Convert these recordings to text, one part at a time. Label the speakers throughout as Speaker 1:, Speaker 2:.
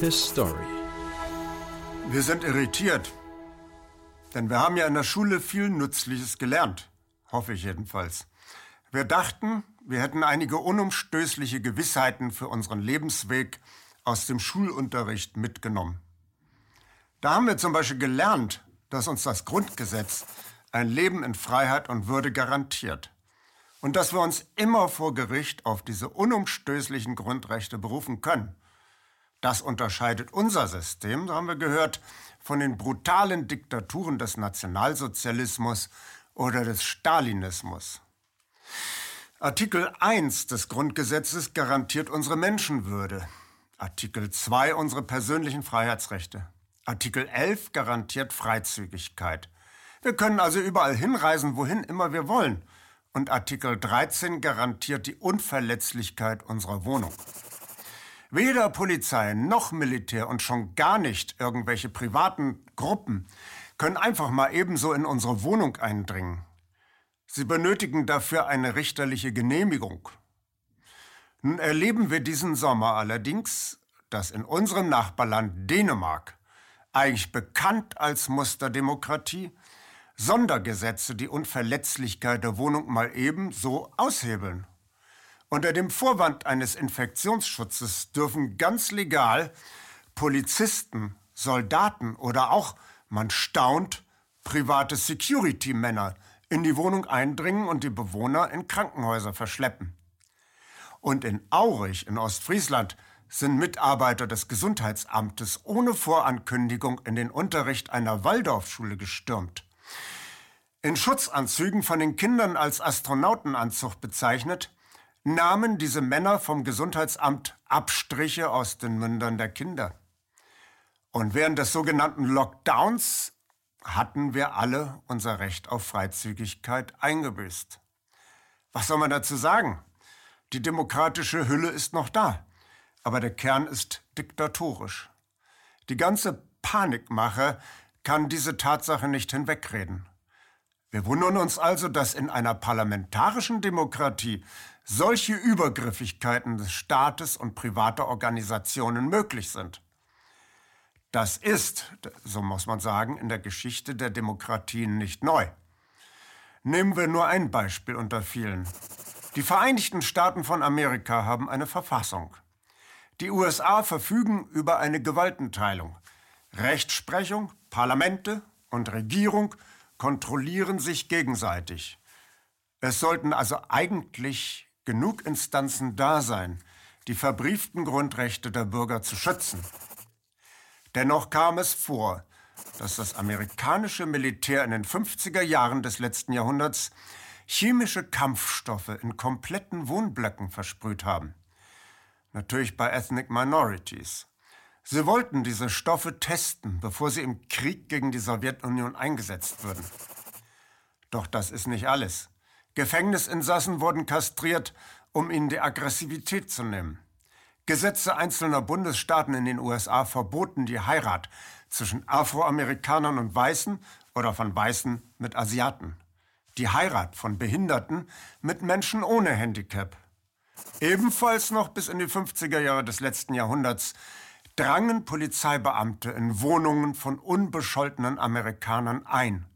Speaker 1: His story.
Speaker 2: Wir sind irritiert. Denn wir haben ja in der Schule viel Nützliches gelernt. Hoffe ich jedenfalls. Wir dachten, wir hätten einige unumstößliche Gewissheiten für unseren Lebensweg aus dem Schulunterricht mitgenommen. Da haben wir zum Beispiel gelernt, dass uns das Grundgesetz ein Leben in Freiheit und Würde garantiert und dass wir uns immer vor Gericht auf diese unumstößlichen Grundrechte berufen können. Das unterscheidet unser System, haben wir gehört, von den brutalen Diktaturen des Nationalsozialismus oder des Stalinismus. Artikel 1 des Grundgesetzes garantiert unsere Menschenwürde. Artikel 2 unsere persönlichen Freiheitsrechte. Artikel 11 garantiert Freizügigkeit. Wir können also überall hinreisen, wohin immer wir wollen. Und Artikel 13 garantiert die Unverletzlichkeit unserer Wohnung. Weder Polizei noch Militär und schon gar nicht irgendwelche privaten Gruppen können einfach mal ebenso in unsere Wohnung eindringen. Sie benötigen dafür eine richterliche Genehmigung. Nun erleben wir diesen Sommer allerdings, dass in unserem Nachbarland Dänemark, eigentlich bekannt als Musterdemokratie, Sondergesetze die Unverletzlichkeit der Wohnung mal eben so aushebeln. Unter dem Vorwand eines Infektionsschutzes dürfen ganz legal Polizisten, Soldaten oder auch, man staunt, private Security-Männer in die Wohnung eindringen und die Bewohner in Krankenhäuser verschleppen. Und in Aurich in Ostfriesland sind Mitarbeiter des Gesundheitsamtes ohne Vorankündigung in den Unterricht einer Waldorfschule gestürmt. In Schutzanzügen von den Kindern als Astronautenanzug bezeichnet, nahmen diese Männer vom Gesundheitsamt Abstriche aus den Mündern der Kinder. Und während des sogenannten Lockdowns hatten wir alle unser Recht auf Freizügigkeit eingebüßt. Was soll man dazu sagen? Die demokratische Hülle ist noch da, aber der Kern ist diktatorisch. Die ganze Panikmache kann diese Tatsache nicht hinwegreden. Wir wundern uns also, dass in einer parlamentarischen Demokratie solche Übergriffigkeiten des Staates und privater Organisationen möglich sind. Das ist, so muss man sagen, in der Geschichte der Demokratien nicht neu. Nehmen wir nur ein Beispiel unter vielen. Die Vereinigten Staaten von Amerika haben eine Verfassung. Die USA verfügen über eine Gewaltenteilung. Rechtsprechung, Parlamente und Regierung kontrollieren sich gegenseitig. Es sollten also eigentlich genug Instanzen da sein, die verbrieften Grundrechte der Bürger zu schützen. Dennoch kam es vor, dass das amerikanische Militär in den 50er Jahren des letzten Jahrhunderts chemische Kampfstoffe in kompletten Wohnblöcken versprüht haben. Natürlich bei Ethnic Minorities. Sie wollten diese Stoffe testen, bevor sie im Krieg gegen die Sowjetunion eingesetzt würden. Doch das ist nicht alles. Gefängnisinsassen wurden kastriert, um ihnen die Aggressivität zu nehmen. Gesetze einzelner Bundesstaaten in den USA verboten die Heirat zwischen Afroamerikanern und Weißen oder von Weißen mit Asiaten. Die Heirat von Behinderten mit Menschen ohne Handicap. Ebenfalls noch bis in die 50er Jahre des letzten Jahrhunderts drangen Polizeibeamte in Wohnungen von unbescholtenen Amerikanern ein.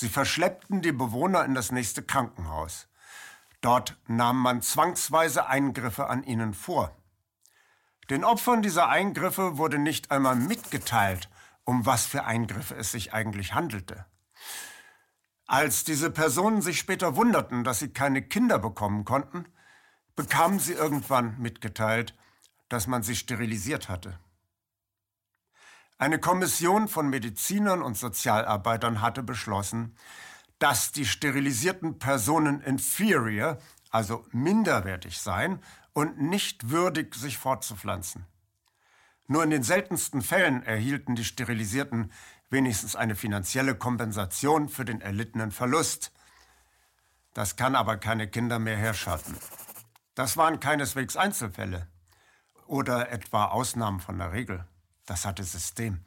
Speaker 2: Sie verschleppten die Bewohner in das nächste Krankenhaus. Dort nahm man zwangsweise Eingriffe an ihnen vor. Den Opfern dieser Eingriffe wurde nicht einmal mitgeteilt, um was für Eingriffe es sich eigentlich handelte. Als diese Personen sich später wunderten, dass sie keine Kinder bekommen konnten, bekamen sie irgendwann mitgeteilt, dass man sie sterilisiert hatte. Eine Kommission von Medizinern und Sozialarbeitern hatte beschlossen, dass die sterilisierten Personen inferior, also minderwertig seien und nicht würdig, sich fortzupflanzen. Nur in den seltensten Fällen erhielten die Sterilisierten wenigstens eine finanzielle Kompensation für den erlittenen Verlust. Das kann aber keine Kinder mehr herschaffen. Das waren keineswegs Einzelfälle oder etwa Ausnahmen von der Regel. Das hatte System.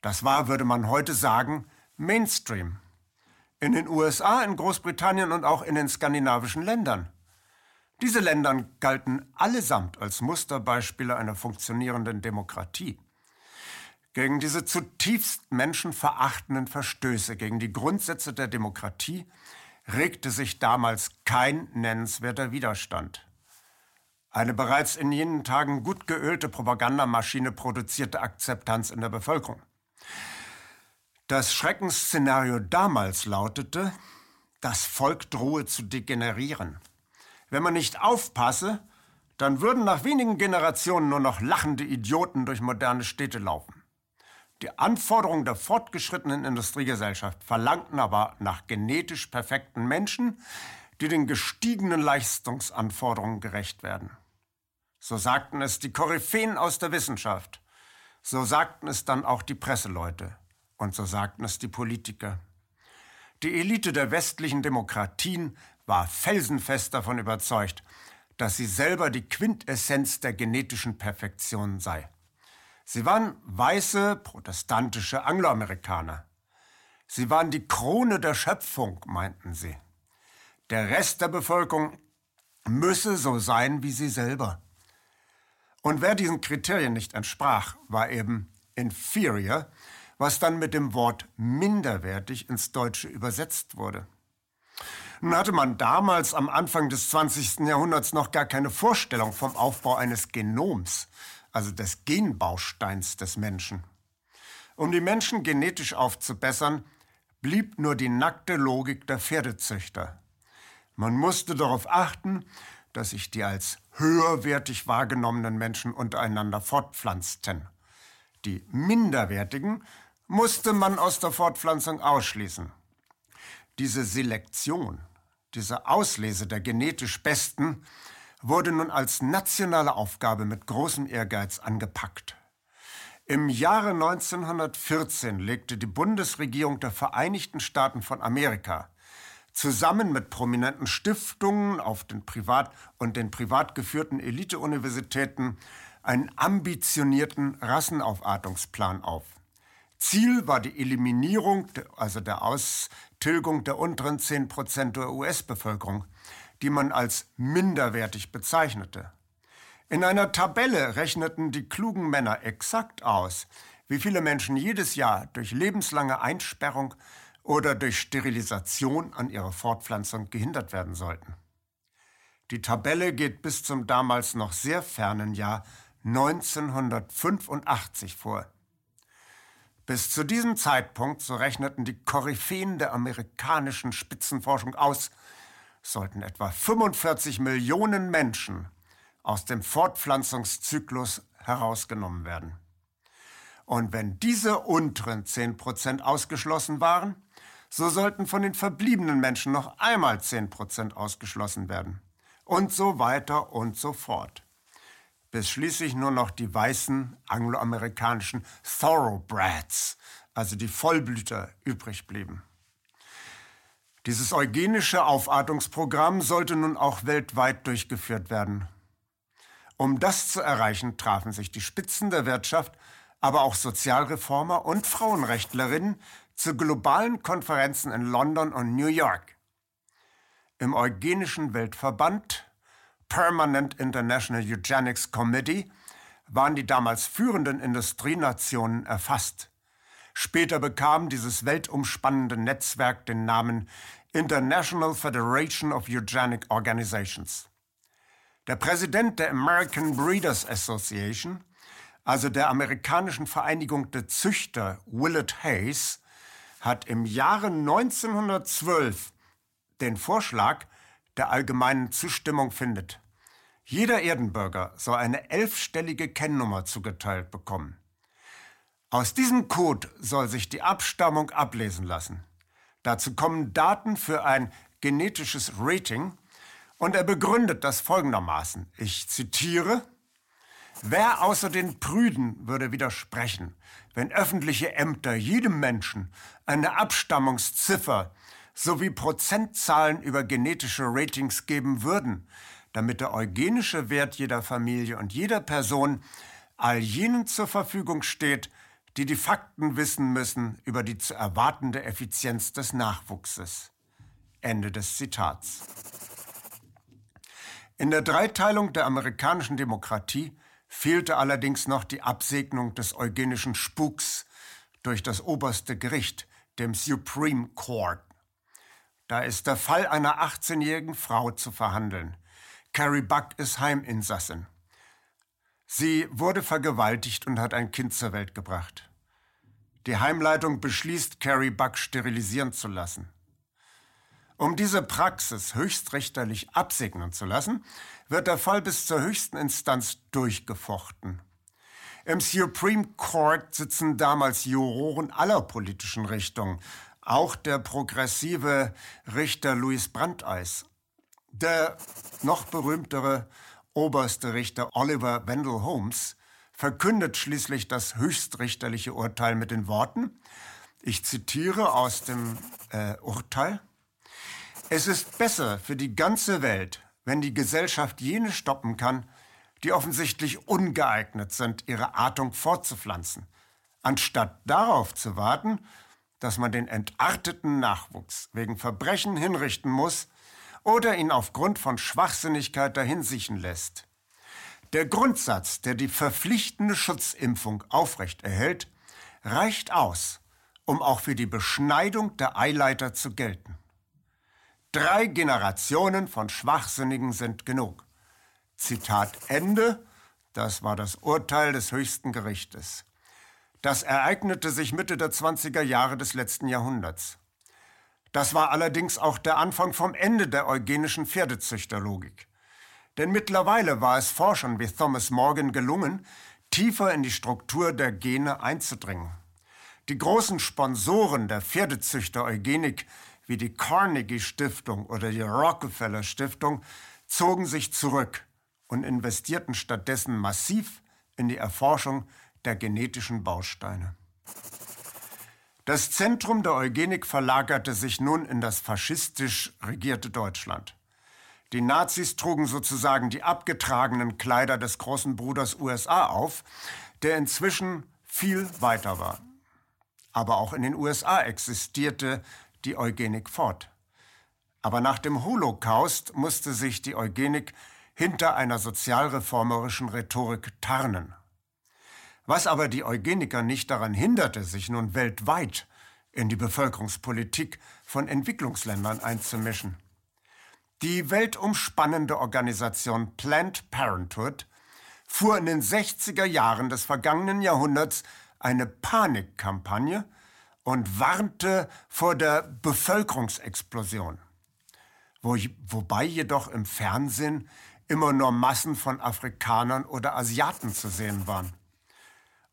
Speaker 2: Das war, würde man heute sagen, Mainstream. In den USA, in Großbritannien und auch in den skandinavischen Ländern. Diese Länder galten allesamt als Musterbeispiele einer funktionierenden Demokratie. Gegen diese zutiefst menschenverachtenden Verstöße gegen die Grundsätze der Demokratie regte sich damals kein nennenswerter Widerstand. Eine bereits in jenen Tagen gut geölte Propagandamaschine produzierte Akzeptanz in der Bevölkerung. Das Schreckensszenario damals lautete, das Volk drohe zu degenerieren. Wenn man nicht aufpasse, dann würden nach wenigen Generationen nur noch lachende Idioten durch moderne Städte laufen. Die Anforderungen der fortgeschrittenen Industriegesellschaft verlangten aber nach genetisch perfekten Menschen, die den gestiegenen Leistungsanforderungen gerecht werden. So sagten es die Koryphäen aus der Wissenschaft, so sagten es dann auch die Presseleute und so sagten es die Politiker. Die Elite der westlichen Demokratien war felsenfest davon überzeugt, dass sie selber die Quintessenz der genetischen Perfektion sei. Sie waren weiße, protestantische Angloamerikaner. Sie waren die Krone der Schöpfung, meinten sie. Der Rest der Bevölkerung müsse so sein wie sie selber. Und wer diesen Kriterien nicht entsprach, war eben inferior, was dann mit dem Wort minderwertig ins Deutsche übersetzt wurde. Nun hatte man damals am Anfang des 20. Jahrhunderts noch gar keine Vorstellung vom Aufbau eines Genoms, also des Genbausteins des Menschen. Um die Menschen genetisch aufzubessern, blieb nur die nackte Logik der Pferdezüchter. Man musste darauf achten, dass sich die als höherwertig wahrgenommenen Menschen untereinander fortpflanzten. Die minderwertigen musste man aus der Fortpflanzung ausschließen. Diese Selektion, diese Auslese der genetisch Besten wurde nun als nationale Aufgabe mit großem Ehrgeiz angepackt. Im Jahre 1914 legte die Bundesregierung der Vereinigten Staaten von Amerika zusammen mit prominenten Stiftungen auf den privat und den privat geführten Eliteuniversitäten einen ambitionierten Rassenaufartungsplan auf. Ziel war die Eliminierung, also der Austilgung der unteren 10 Prozent der US-Bevölkerung, die man als minderwertig bezeichnete. In einer Tabelle rechneten die klugen Männer exakt aus, wie viele Menschen jedes Jahr durch lebenslange Einsperrung oder durch Sterilisation an ihrer Fortpflanzung gehindert werden sollten. Die Tabelle geht bis zum damals noch sehr fernen Jahr 1985 vor. Bis zu diesem Zeitpunkt, so rechneten die Koryphäen der amerikanischen Spitzenforschung aus, sollten etwa 45 Millionen Menschen aus dem Fortpflanzungszyklus herausgenommen werden. Und wenn diese unteren 10 Prozent ausgeschlossen waren, so sollten von den verbliebenen Menschen noch einmal 10 Prozent ausgeschlossen werden. Und so weiter und so fort bis schließlich nur noch die weißen angloamerikanischen Thoroughbreds, also die Vollblüter, übrig blieben. Dieses eugenische Aufartungsprogramm sollte nun auch weltweit durchgeführt werden. Um das zu erreichen, trafen sich die Spitzen der Wirtschaft, aber auch Sozialreformer und Frauenrechtlerinnen zu globalen Konferenzen in London und New York. Im Eugenischen Weltverband Permanent International Eugenics Committee waren die damals führenden Industrienationen erfasst. Später bekam dieses weltumspannende Netzwerk den Namen International Federation of Eugenic Organizations. Der Präsident der American Breeders Association, also der amerikanischen Vereinigung der Züchter, Willard Hayes, hat im Jahre 1912 den Vorschlag der allgemeinen Zustimmung findet. Jeder Erdenbürger soll eine elfstellige Kennnummer zugeteilt bekommen. Aus diesem Code soll sich die Abstammung ablesen lassen. Dazu kommen Daten für ein genetisches Rating und er begründet das folgendermaßen. Ich zitiere, Wer außer den Prüden würde widersprechen, wenn öffentliche Ämter jedem Menschen eine Abstammungsziffer sowie Prozentzahlen über genetische Ratings geben würden, damit der eugenische Wert jeder Familie und jeder Person all jenen zur Verfügung steht, die die Fakten wissen müssen über die zu erwartende Effizienz des Nachwuchses. Ende des Zitats. In der Dreiteilung der amerikanischen Demokratie fehlte allerdings noch die Absegnung des eugenischen Spuks durch das oberste Gericht, dem Supreme Court. Da ist der Fall einer 18-jährigen Frau zu verhandeln. Carrie Buck ist Heiminsassin. Sie wurde vergewaltigt und hat ein Kind zur Welt gebracht. Die Heimleitung beschließt, Carrie Buck sterilisieren zu lassen. Um diese Praxis höchstrichterlich absegnen zu lassen, wird der Fall bis zur höchsten Instanz durchgefochten. Im Supreme Court sitzen damals Juroren aller politischen Richtungen, auch der progressive Richter Louis Brandeis. Der noch berühmtere oberste Richter Oliver Wendell Holmes verkündet schließlich das höchstrichterliche Urteil mit den Worten, ich zitiere aus dem äh, Urteil, es ist besser für die ganze Welt, wenn die Gesellschaft jene stoppen kann, die offensichtlich ungeeignet sind, ihre Artung fortzupflanzen, anstatt darauf zu warten, dass man den entarteten Nachwuchs wegen Verbrechen hinrichten muss oder ihn aufgrund von Schwachsinnigkeit dahinsiechen lässt. Der Grundsatz, der die verpflichtende Schutzimpfung aufrecht erhält, reicht aus, um auch für die Beschneidung der Eileiter zu gelten. Drei Generationen von Schwachsinnigen sind genug. Zitat Ende. Das war das Urteil des höchsten Gerichtes. Das ereignete sich Mitte der 20er Jahre des letzten Jahrhunderts. Das war allerdings auch der Anfang vom Ende der eugenischen Pferdezüchterlogik. Denn mittlerweile war es Forschern wie Thomas Morgan gelungen, tiefer in die Struktur der Gene einzudringen. Die großen Sponsoren der Pferdezüchter-Eugenik wie die Carnegie Stiftung oder die Rockefeller Stiftung zogen sich zurück und investierten stattdessen massiv in die Erforschung der genetischen Bausteine. Das Zentrum der Eugenik verlagerte sich nun in das faschistisch regierte Deutschland. Die Nazis trugen sozusagen die abgetragenen Kleider des großen Bruders USA auf, der inzwischen viel weiter war. Aber auch in den USA existierte die Eugenik fort. Aber nach dem Holocaust musste sich die Eugenik hinter einer sozialreformerischen Rhetorik tarnen. Was aber die Eugeniker nicht daran hinderte, sich nun weltweit in die Bevölkerungspolitik von Entwicklungsländern einzumischen. Die weltumspannende Organisation Planned Parenthood fuhr in den 60er Jahren des vergangenen Jahrhunderts eine Panikkampagne und warnte vor der Bevölkerungsexplosion. Wo, wobei jedoch im Fernsehen immer nur Massen von Afrikanern oder Asiaten zu sehen waren.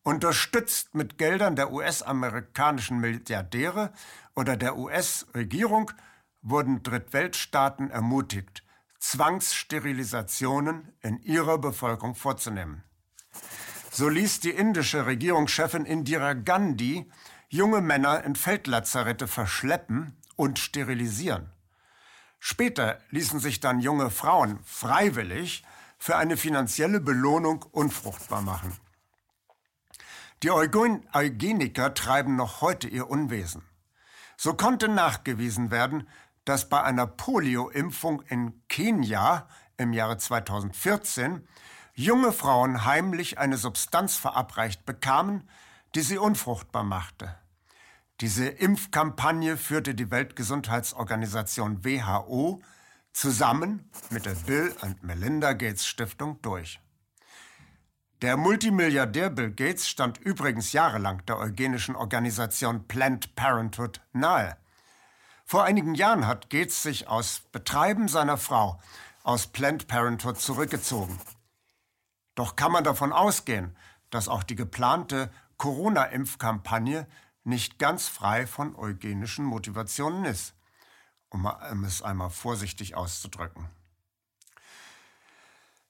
Speaker 2: Unterstützt mit Geldern der US-amerikanischen Milliardäre oder der US-Regierung wurden Drittweltstaaten ermutigt, Zwangssterilisationen in ihrer Bevölkerung vorzunehmen. So ließ die indische Regierungschefin Indira Gandhi junge Männer in Feldlazarette verschleppen und sterilisieren. Später ließen sich dann junge Frauen freiwillig für eine finanzielle Belohnung unfruchtbar machen. Die Eugeniker treiben noch heute ihr Unwesen. So konnte nachgewiesen werden, dass bei einer Polio-Impfung in Kenia im Jahre 2014 junge Frauen heimlich eine Substanz verabreicht bekamen, die sie unfruchtbar machte. Diese Impfkampagne führte die Weltgesundheitsorganisation WHO zusammen mit der Bill and Melinda Gates Stiftung durch. Der Multimilliardär Bill Gates stand übrigens jahrelang der eugenischen Organisation Planned Parenthood nahe. Vor einigen Jahren hat Gates sich aus Betreiben seiner Frau aus Planned Parenthood zurückgezogen. Doch kann man davon ausgehen, dass auch die geplante Corona-Impfkampagne nicht ganz frei von eugenischen Motivationen ist, um es einmal vorsichtig auszudrücken.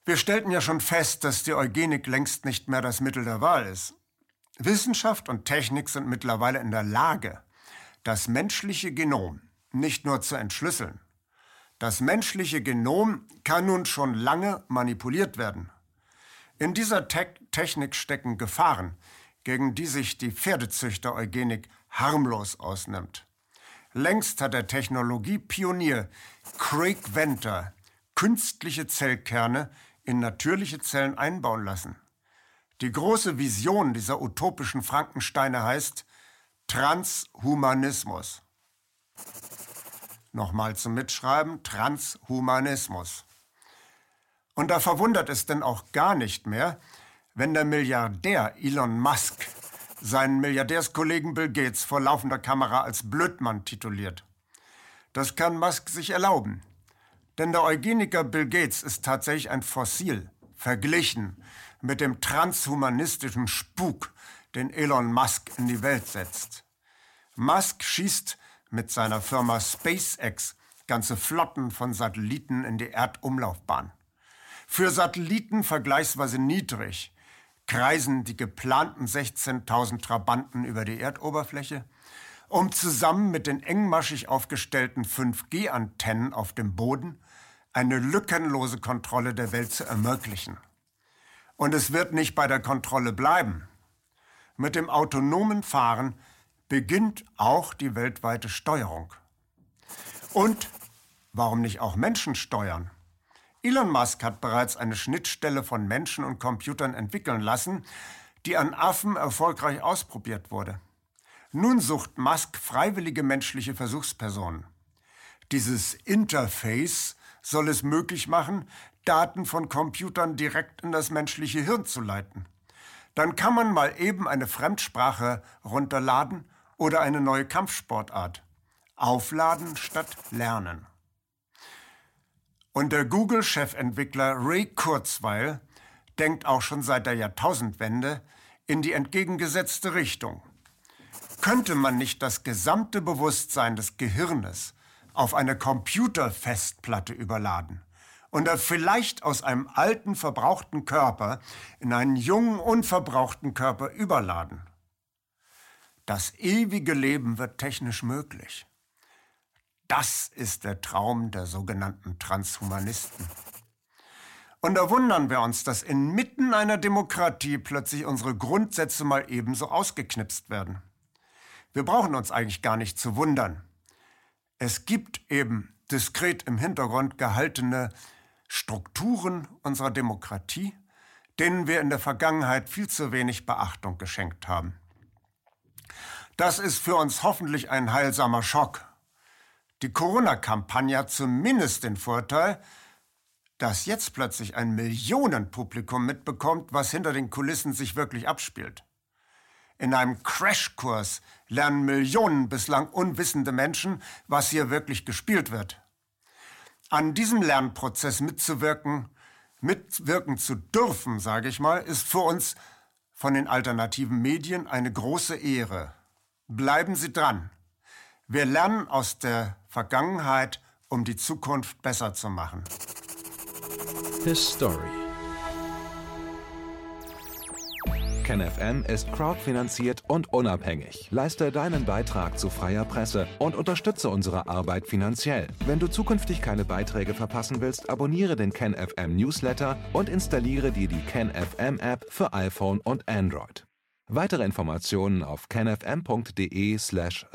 Speaker 2: Wir stellten ja schon fest, dass die Eugenik längst nicht mehr das Mittel der Wahl ist. Wissenschaft und Technik sind mittlerweile in der Lage, das menschliche Genom nicht nur zu entschlüsseln. Das menschliche Genom kann nun schon lange manipuliert werden. In dieser Te Technik stecken Gefahren, gegen die sich die Pferdezüchter-Eugenik harmlos ausnimmt. Längst hat der Technologiepionier Craig Venter künstliche Zellkerne in natürliche Zellen einbauen lassen. Die große Vision dieser utopischen Frankensteine heißt Transhumanismus. Nochmal zum Mitschreiben, Transhumanismus. Und da verwundert es denn auch gar nicht mehr, wenn der Milliardär Elon Musk seinen Milliardärskollegen Bill Gates vor laufender Kamera als Blödmann tituliert. Das kann Musk sich erlauben. Denn der Eugeniker Bill Gates ist tatsächlich ein Fossil, verglichen mit dem transhumanistischen Spuk, den Elon Musk in die Welt setzt. Musk schießt mit seiner Firma SpaceX ganze Flotten von Satelliten in die Erdumlaufbahn. Für Satelliten vergleichsweise niedrig kreisen die geplanten 16.000 Trabanten über die Erdoberfläche, um zusammen mit den engmaschig aufgestellten 5G-Antennen auf dem Boden eine lückenlose Kontrolle der Welt zu ermöglichen. Und es wird nicht bei der Kontrolle bleiben. Mit dem autonomen Fahren beginnt auch die weltweite Steuerung. Und warum nicht auch Menschen steuern? Elon Musk hat bereits eine Schnittstelle von Menschen und Computern entwickeln lassen, die an Affen erfolgreich ausprobiert wurde. Nun sucht Musk freiwillige menschliche Versuchspersonen. Dieses Interface soll es möglich machen, Daten von Computern direkt in das menschliche Hirn zu leiten. Dann kann man mal eben eine Fremdsprache runterladen oder eine neue Kampfsportart. Aufladen statt lernen. Und der Google-Chefentwickler Ray Kurzweil denkt auch schon seit der Jahrtausendwende in die entgegengesetzte Richtung. Könnte man nicht das gesamte Bewusstsein des Gehirnes auf eine Computerfestplatte überladen und er vielleicht aus einem alten, verbrauchten Körper in einen jungen, unverbrauchten Körper überladen? Das ewige Leben wird technisch möglich. Das ist der Traum der sogenannten Transhumanisten. Und da wundern wir uns, dass inmitten einer Demokratie plötzlich unsere Grundsätze mal ebenso ausgeknipst werden. Wir brauchen uns eigentlich gar nicht zu wundern. Es gibt eben diskret im Hintergrund gehaltene Strukturen unserer Demokratie, denen wir in der Vergangenheit viel zu wenig Beachtung geschenkt haben. Das ist für uns hoffentlich ein heilsamer Schock, die Corona-Kampagne hat zumindest den Vorteil, dass jetzt plötzlich ein Millionenpublikum mitbekommt, was hinter den Kulissen sich wirklich abspielt. In einem Crashkurs lernen Millionen bislang unwissende Menschen, was hier wirklich gespielt wird. An diesem Lernprozess mitzuwirken, mitwirken zu dürfen, sage ich mal, ist für uns von den alternativen Medien eine große Ehre. Bleiben Sie dran. Wir lernen aus der Vergangenheit, um die Zukunft besser zu machen.
Speaker 1: His Story. KenFM ist crowdfinanziert und unabhängig. Leiste deinen Beitrag zu freier Presse und unterstütze unsere Arbeit finanziell. Wenn du zukünftig keine Beiträge verpassen willst, abonniere den KenFM Newsletter und installiere dir die KenFM App für iPhone und Android. Weitere Informationen auf kenfm.de/support. slash